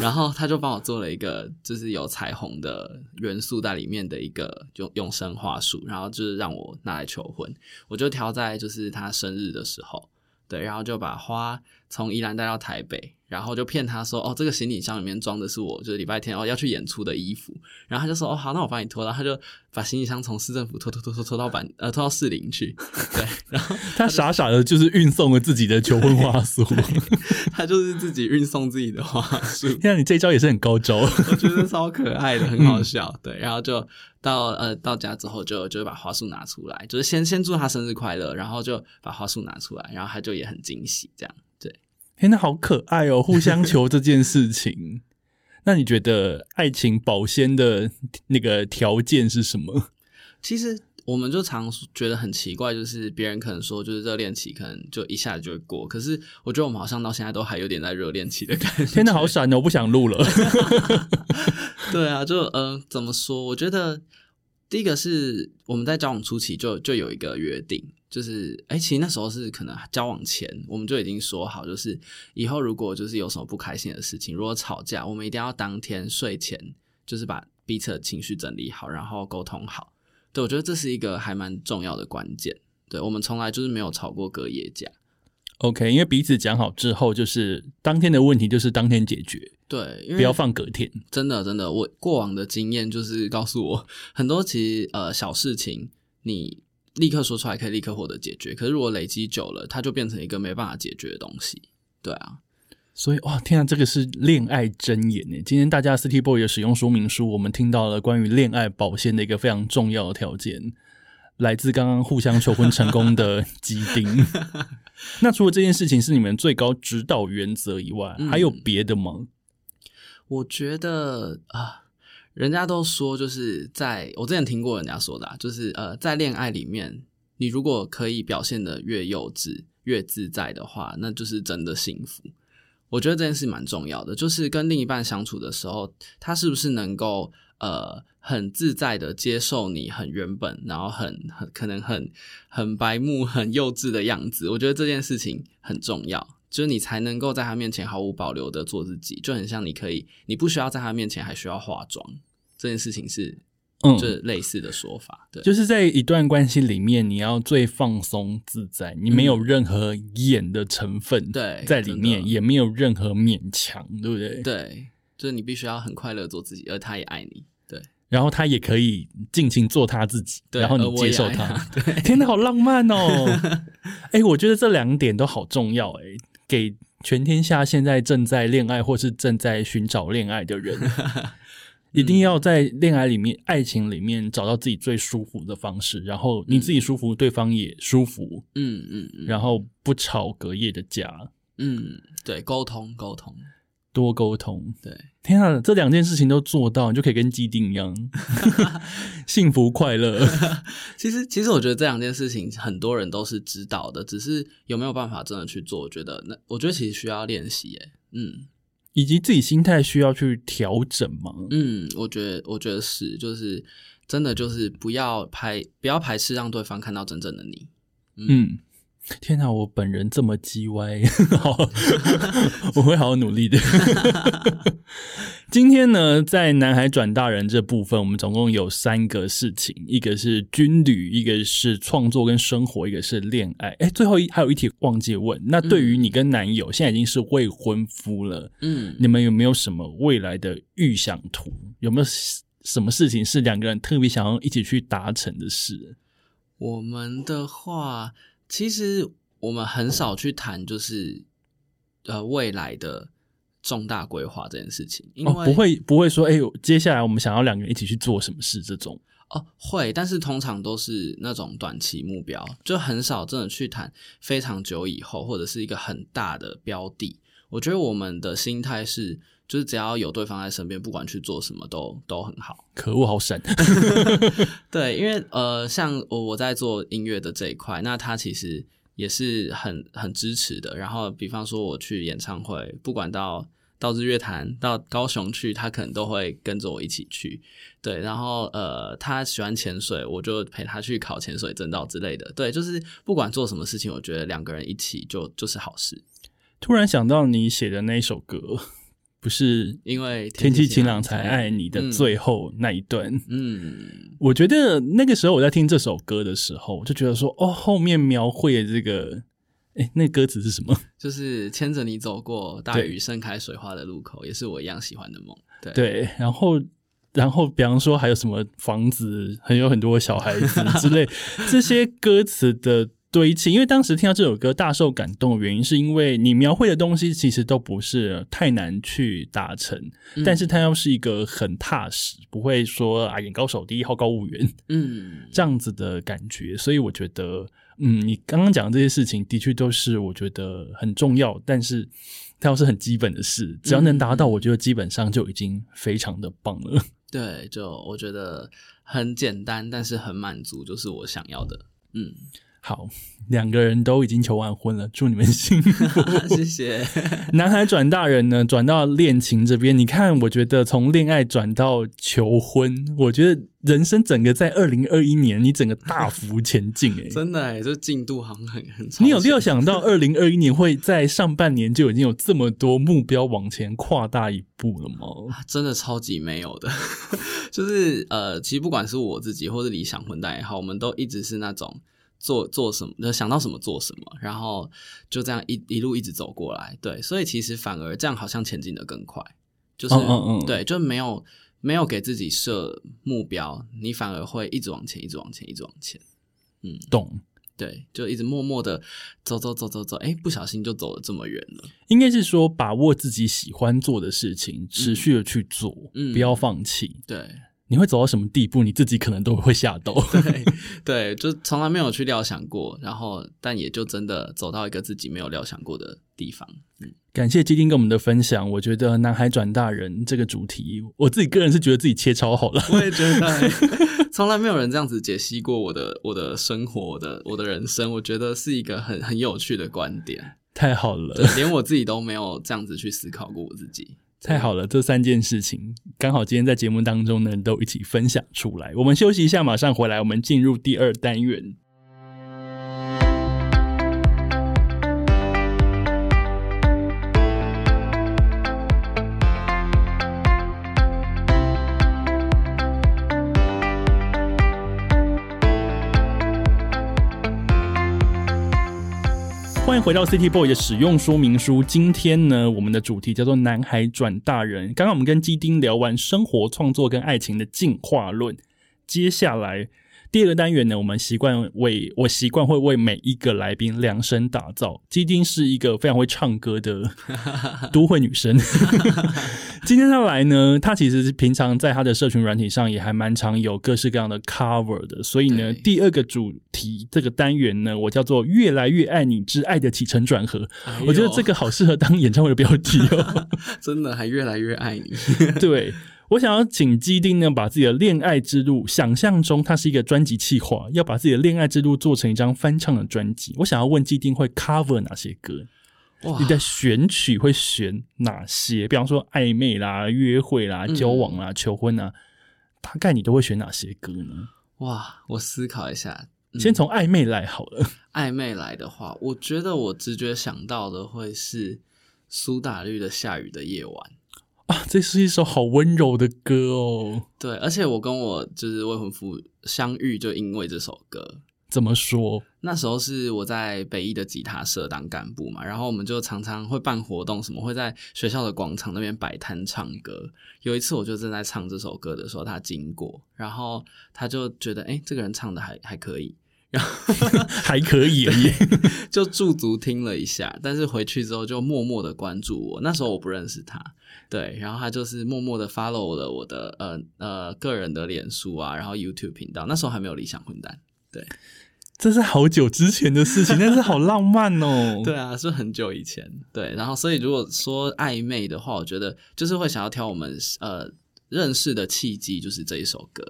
然后他就帮我做了一个，就是有彩虹的元素在里面的一个永永生花束，然后就是让我拿来求婚。我就挑在就是他生日的时候，对，然后就把花从宜兰带到台北。然后就骗他说：“哦，这个行李箱里面装的是我，就是礼拜天哦要去演出的衣服。”然后他就说：“哦，好，那我帮你拖。”然后他就把行李箱从市政府拖拖拖拖拖到板呃拖到士林去。对，然后 [laughs] 他傻傻的就是运送了自己的求婚花束，他就是自己运送自己的花束。[laughs] 那你这招也是很高招，我觉得超可爱的，很好笑。对，然后就到呃到家之后就就把花束拿出来，就是先先祝他生日快乐，然后就把花束拿出来，然后他就也很惊喜这样。哎，那好可爱哦！互相求这件事情，[laughs] 那你觉得爱情保鲜的那个条件是什么？[laughs] 其实我们就常觉得很奇怪，就是别人可能说，就是热恋期可能就一下子就会过，可是我觉得我们好像到现在都还有点在热恋期的感觉。天哪，好闪哦！我不想录了。[laughs] 对啊，就嗯，怎么说？我觉得第一个是我们在交往初期就就有一个约定。就是，哎，其实那时候是可能交往前，我们就已经说好，就是以后如果就是有什么不开心的事情，如果吵架，我们一定要当天睡前就是把彼此的情绪整理好，然后沟通好。对我觉得这是一个还蛮重要的关键。对我们从来就是没有吵过隔夜架。OK，因为彼此讲好之后，就是当天的问题就是当天解决。对，不要放隔天。真的，真的，我过往的经验就是告诉我，很多其实呃小事情你。立刻说出来可以立刻获得解决，可是如果累积久了，它就变成一个没办法解决的东西。对啊，所以哇，天啊，这个是恋爱箴言呢。今天大家 City Boy 的使用说明书，我们听到了关于恋爱保鲜的一个非常重要的条件，来自刚刚互相求婚成功的基丁。[laughs] 那除了这件事情是你们最高指导原则以外，还有别的吗？我觉得啊。人家都说，就是在我之前听过人家说的，就是呃，在恋爱里面，你如果可以表现的越幼稚、越自在的话，那就是真的幸福。我觉得这件事蛮重要的，就是跟另一半相处的时候，他是不是能够呃很自在的接受你很原本，然后很很可能很很白目、很幼稚的样子。我觉得这件事情很重要，就是你才能够在他面前毫无保留的做自己，就很像你可以，你不需要在他面前还需要化妆。这件事情是，嗯，就是类似的说法，对，就是在一段关系里面，你要最放松自在，你没有任何演的成分，对，在里面也没有任何勉强，对不对？对，就是你必须要很快乐做自己，而他也爱你，对，然后他也可以尽情做他自己，然后你接受他，对，[laughs] 天哪，好浪漫哦！[laughs] 哎，我觉得这两点都好重要，哎，给全天下现在正在恋爱或是正在寻找恋爱的人。[laughs] 一定要在恋爱里面、爱情里面找到自己最舒服的方式，然后你自己舒服，对方也舒服。嗯嗯嗯，然后不吵隔夜的架。嗯，对，沟通沟通。多沟通，对，天啊，这两件事情都做到，你就可以跟基丁一样 [laughs] 幸福快乐。[laughs] 其实，其实我觉得这两件事情很多人都是知道的，只是有没有办法真的去做？我觉得，那我觉得其实需要练习，哎，嗯，以及自己心态需要去调整吗。嗯，我觉得，我觉得是，就是真的，就是不要排，不要排斥让对方看到真正的你。嗯。天哪！我本人这么叽歪，[laughs] 好，[laughs] 我会好好努力的。[laughs] 今天呢，在男孩转大人这部分，我们总共有三个事情：一个是军旅，一个是创作跟生活，一个是恋爱。哎，最后一还有一题忘记问。那对于你跟男友，现在已经是未婚夫了，嗯，你们有没有什么未来的预想图？有没有什么事情是两个人特别想要一起去达成的事？我们的话。其实我们很少去谈，就是呃未来的重大规划这件事情，因为不会不会说，哎，接下来我们想要两个人一起去做什么事这种哦，会，但是通常都是那种短期目标，就很少真的去谈非常久以后或者是一个很大的标的。我觉得我们的心态是，就是只要有对方在身边，不管去做什么都都很好。可恶，好神！[laughs] 对，因为呃，像我我在做音乐的这一块，那他其实也是很很支持的。然后，比方说我去演唱会，不管到到日月潭、到高雄去，他可能都会跟着我一起去。对，然后呃，他喜欢潜水，我就陪他去考潜水证照之类的。对，就是不管做什么事情，我觉得两个人一起就就是好事。突然想到你写的那一首歌，不是因为天气晴朗才爱你的最后那一段。嗯，我觉得那个时候我在听这首歌的时候，我就觉得说，哦，后面描绘的这个，哎，那歌词是什么？就是牵着你走过大雨盛开水花的路口，也是我一样喜欢的梦。对对，然后然后，比方说还有什么房子，很有很多小孩子之类 [laughs] 这些歌词的。堆砌，因为当时听到这首歌大受感动的原因，是因为你描绘的东西其实都不是太难去达成，但是它又是一个很踏实，不会说啊眼高手低好高骛远，嗯，[laughs] 这样子的感觉。所以我觉得，嗯，你刚刚讲的这些事情的确都是我觉得很重要，但是它又是很基本的事，只要能达到，我觉得基本上就已经非常的棒了。[laughs] 对，就我觉得很简单，但是很满足，就是我想要的，嗯。好，两个人都已经求完婚了，祝你们幸福。[laughs] 谢谢。[laughs] 男孩转大人呢，转到恋情这边，你看，我觉得从恋爱转到求婚，我觉得人生整个在二零二一年，你整个大幅前进，哎，[laughs] 真的，哎，这进度好像很很。你有没有想到二零二一年会在上半年就已经有这么多目标往前跨大一步了吗？真的超级没有的，就是呃，其实不管是我自己或者理想混蛋也好，我们都一直是那种。做做什么，想到什么做什么，然后就这样一一路一直走过来，对，所以其实反而这样好像前进的更快，就是对，就没有没有给自己设目标，你反而会一直往前，一直往前，一直往前，嗯，懂，对，就一直默默的走走走走走，哎，不小心就走了这么远了。应该是说把握自己喜欢做的事情，持续的去做，嗯，不要放弃，对。你会走到什么地步？你自己可能都会吓到。[laughs] 对对，就从来没有去料想过，然后但也就真的走到一个自己没有料想过的地方。嗯，感谢基丁跟我们的分享。我觉得“男孩转大人”这个主题，我自己个人是觉得自己切超好了。我也觉得，[laughs] 从来没有人这样子解析过我的我的生活的我的人生。我觉得是一个很很有趣的观点。太好了，连我自己都没有这样子去思考过我自己。太好了，这三件事情刚好今天在节目当中呢，都一起分享出来。我们休息一下，马上回来，我们进入第二单元。回到 City Boy 的使用说明书。今天呢，我们的主题叫做“男孩转大人”。刚刚我们跟基丁聊完生活、创作跟爱情的进化论，接下来第二个单元呢，我们习惯为我习惯会为每一个来宾量身打造。基丁是一个非常会唱歌的 [laughs] 都会女生。[laughs] 今天她来呢，她其实是平常在她的社群软体上也还蛮常有各式各样的 cover 的。所以呢，第二个主题这个单元呢，我叫做“越来越爱你之爱的起承转合”。我觉得这个好适合当演唱会的标题哦。[laughs] 真的还越来越爱你。对。我想要请基丁呢，把自己的恋爱之路想象中，它是一个专辑企划，要把自己的恋爱之路做成一张翻唱的专辑。我想要问基丁会 cover 哪些歌？你的选曲会选哪些？比方说暧昧啦、约会啦、交往啦、求婚啊，大概你都会选哪些歌呢？哇，我思考一下，先从暧昧来好了。暧昧来的话，我觉得我直觉想到的会是苏打绿的《下雨的夜晚》。啊，这是一首好温柔的歌哦。对，而且我跟我就是未婚夫相遇，就因为这首歌。怎么说？那时候是我在北艺的吉他社当干部嘛，然后我们就常常会办活动，什么会在学校的广场那边摆摊唱歌。有一次，我就正在唱这首歌的时候，他经过，然后他就觉得，哎，这个人唱的还还可以。然后还可以而已，[laughs] 就驻足听了一下，但是回去之后就默默的关注我。那时候我不认识他，对，然后他就是默默的 follow 了我的呃呃个人的脸书啊，然后 YouTube 频道。那时候还没有理想混蛋，对，这是好久之前的事情，[laughs] 但是好浪漫哦。对啊，是很久以前，对。然后所以如果说暧昧的话，我觉得就是会想要挑我们呃认识的契机，就是这一首歌。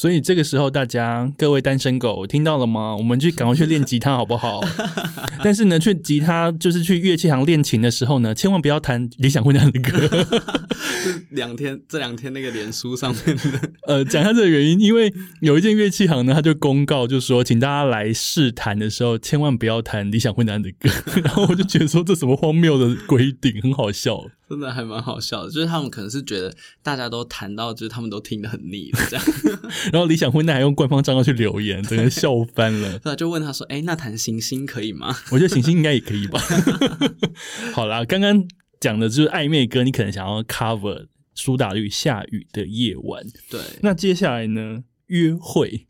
所以这个时候，大家各位单身狗听到了吗？我们去赶快去练吉他好不好？[laughs] 但是呢，去吉他就是去乐器行练琴的时候呢，千万不要弹理想混蛋的歌。[laughs] 这两天这两天那个脸书上面的，呃，讲一下这个原因，因为有一间乐器行呢，他就公告就说，请大家来试弹的时候，千万不要弹理想混蛋的歌。[laughs] 然后我就觉得说，这什么荒谬的规定，很好笑。真的还蛮好笑的，就是他们可能是觉得大家都谈到，就是他们都听得很腻了这样。[laughs] 然后理想婚蛋还用官方账号去留言，整个笑翻了。[laughs] 对，就问他说：“哎，那谈行星可以吗？”我觉得行星应该也可以吧。[laughs] 好啦，刚刚讲的就是暧昧歌，你可能想要 cover 苏打绿《下雨的夜晚》。对，那接下来呢？约会，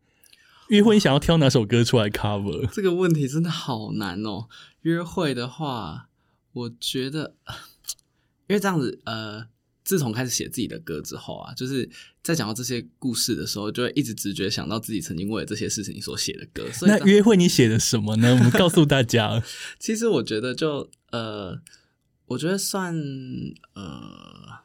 约会，你想要挑哪首歌出来 cover？这个问题真的好难哦。约会的话，我觉得。因为这样子，呃，自从开始写自己的歌之后啊，就是在讲到这些故事的时候，就会一直直觉想到自己曾经为了这些事情所写的歌。那约会你写的什么呢？我们告诉大家。[laughs] 其实我觉得，就呃，我觉得算呃，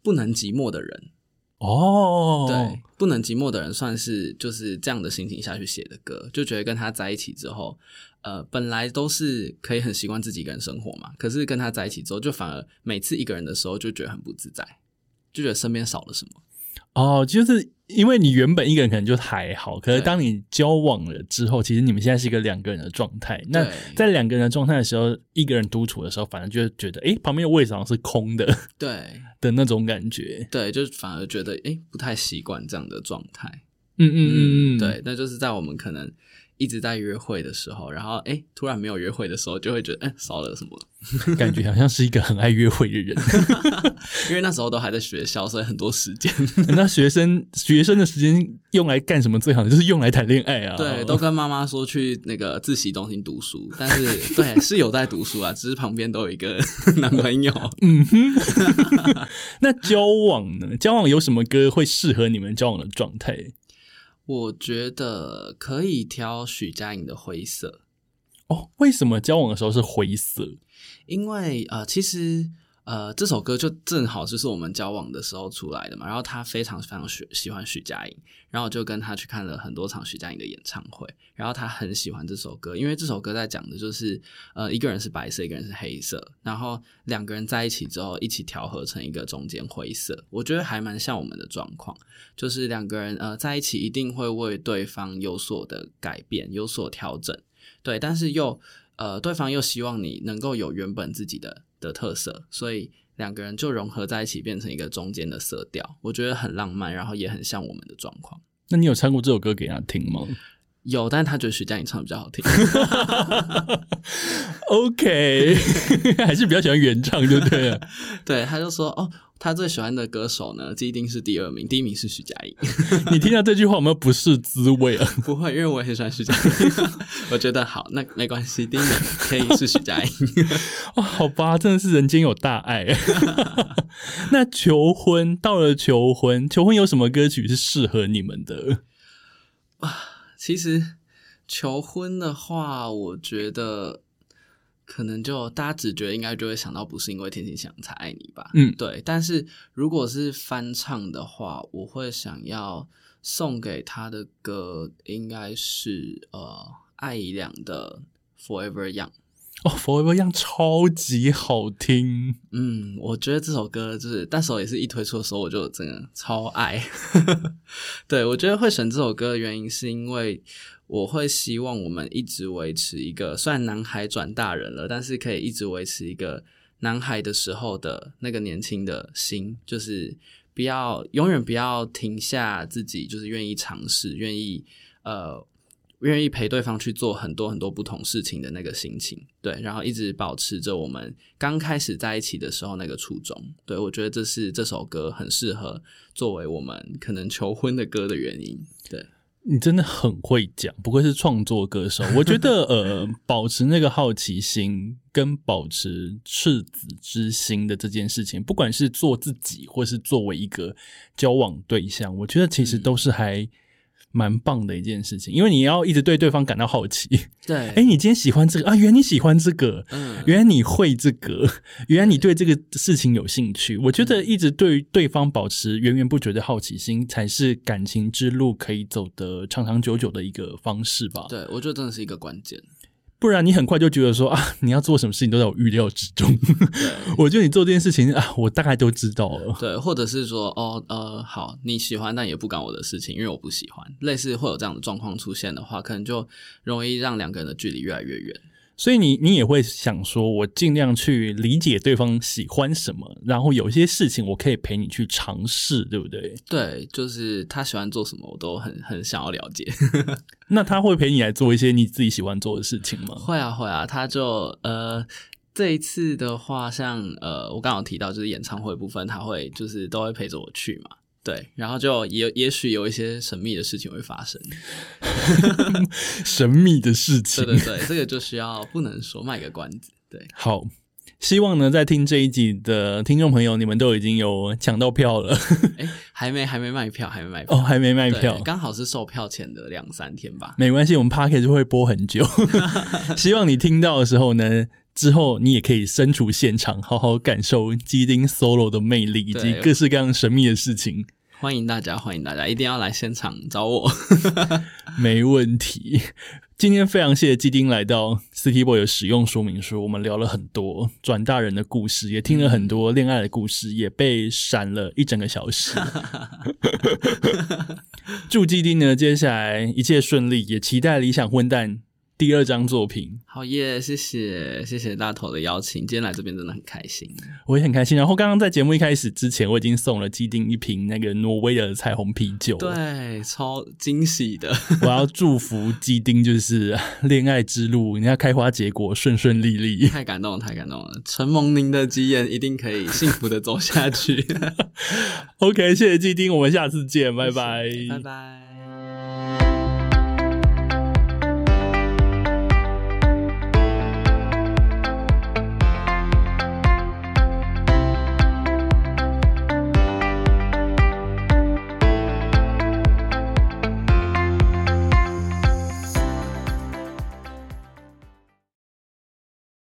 不能寂寞的人。哦，对，不能寂寞的人算是就是这样的心情下去写的歌，就觉得跟他在一起之后，呃，本来都是可以很习惯自己一个人生活嘛，可是跟他在一起之后，就反而每次一个人的时候就觉得很不自在，就觉得身边少了什么。哦，就是因为你原本一个人可能就还好，可是当你交往了之后，其实你们现在是一个两个人的状态。那在两个人的状态的时候，一个人独处的时候，反而就觉得，哎，旁边的位置好像是空的，对 [laughs] 的那种感觉。对，就反而觉得，哎，不太习惯这样的状态。嗯嗯嗯嗯，对，那就是在我们可能。一直在约会的时候，然后哎，突然没有约会的时候，就会觉得哎，少了什么，[laughs] 感觉好像是一个很爱约会的人。[laughs] 因为那时候都还在学校，所以很多时间。[laughs] 那学生学生的时间用来干什么最好？就是用来谈恋爱啊。对，都跟妈妈说去那个自习中心读书，但是对是有在读书啊，只是旁边都有一个男朋友。嗯哼。那交往呢？交往有什么歌会适合你们交往的状态？我觉得可以挑许佳颖的《灰色》哦。为什么交往的时候是灰色？因为呃，其实。呃，这首歌就正好就是我们交往的时候出来的嘛。然后他非常非常喜喜欢许佳莹，然后就跟他去看了很多场许佳莹的演唱会。然后他很喜欢这首歌，因为这首歌在讲的就是呃，一个人是白色，一个人是黑色，然后两个人在一起之后一起调和成一个中间灰色。我觉得还蛮像我们的状况，就是两个人呃在一起一定会为对方有所的改变，有所调整，对，但是又呃对方又希望你能够有原本自己的。的特色，所以两个人就融合在一起，变成一个中间的色调，我觉得很浪漫，然后也很像我们的状况。那你有唱过这首歌给他听吗？有，但是他觉得徐佳莹唱的比较好听。[laughs] OK，还是比较喜欢原唱，就对了。[laughs] 对，他就说：“哦，他最喜欢的歌手呢，一定是第二名，第一名是徐佳莹。[laughs] 你听到这句话有没有不是滋味啊？[laughs] 不会，因为我也很喜欢徐佳莹。[laughs] 我觉得好，那没关系，第一名可以是徐佳莹。哦，好吧，真的是人间有大爱。那求婚到了，求婚，求婚有什么歌曲是适合你们的啊？其实求婚的话，我觉得。可能就大家只觉得应该就会想到不是因为天晴想才爱你吧，嗯，对。但是如果是翻唱的话，我会想要送给他的歌应该是呃艾怡良的 Forever Young。哦，Forever Young 超级好听。嗯，我觉得这首歌就是那时候也是一推出的时候我就真的超爱。[laughs] 对我觉得会选这首歌的原因是因为。我会希望我们一直维持一个，虽然男孩转大人了，但是可以一直维持一个男孩的时候的那个年轻的心，就是不要永远不要停下自己，就是愿意尝试，愿意呃愿意陪对方去做很多很多不同事情的那个心情，对，然后一直保持着我们刚开始在一起的时候那个初衷，对我觉得这是这首歌很适合作为我们可能求婚的歌的原因，对。你真的很会讲，不愧是创作歌手。我觉得，呃，保持那个好奇心跟保持赤子之心的这件事情，不管是做自己，或是作为一个交往对象，我觉得其实都是还。蛮棒的一件事情，因为你要一直对对方感到好奇。对，[laughs] 哎，你今天喜欢这个啊？原来你喜欢这个，嗯，原来你会这个，原来你对这个事情有兴趣。我觉得一直对对方保持源源不绝的好奇心，才是感情之路可以走得长长久久的一个方式吧。对，我觉得真的是一个关键。不然你很快就觉得说啊，你要做什么事情都在我预料之中。[laughs] 我觉得你做这件事情啊，我大概都知道了。对，或者是说哦呃，好你喜欢，但也不管我的事情，因为我不喜欢。类似会有这样的状况出现的话，可能就容易让两个人的距离越来越远。所以你你也会想说，我尽量去理解对方喜欢什么，然后有些事情我可以陪你去尝试，对不对？对，就是他喜欢做什么，我都很很想要了解。[laughs] 那他会陪你来做一些你自己喜欢做的事情吗？会啊，会啊。他就呃，这一次的话，像呃，我刚刚提到就是演唱会部分，他会就是都会陪着我去嘛。对，然后就也也许有一些神秘的事情会发生，[laughs] 神秘的事情，对对对，这个就需要不能说卖个关子。对，[laughs] 好，希望呢，在听这一集的听众朋友，你们都已经有抢到票了。哎，还没，还没卖票，还没卖票，哦，还没卖票，刚好是售票前的两三天吧。没关系，我们 p a r k 就会播很久。[laughs] 希望你听到的时候呢，之后你也可以身处现场，好好感受基丁 solo 的魅力以及各式各样神秘的事情。欢迎大家，欢迎大家，一定要来现场找我，[laughs] 没问题。今天非常谢谢基丁来到 City Boy 的使用说明书，我们聊了很多转大人的故事，也听了很多恋爱的故事，也被闪了一整个小时。[laughs] 祝基丁呢，接下来一切顺利，也期待理想混蛋。第二张作品，好耶！谢谢谢谢大头的邀请，今天来这边真的很开心，我也很开心。然后刚刚在节目一开始之前，我已经送了基丁一瓶那个挪威的彩虹啤酒，对，超惊喜的。[laughs] 我要祝福基丁，就是 [laughs] 恋爱之路，人家开花结果，顺顺利利。太感动了，太感动了！承蒙您的吉言，一定可以幸福的走下去。[laughs] OK，谢谢基丁，我们下次见，拜拜，拜拜。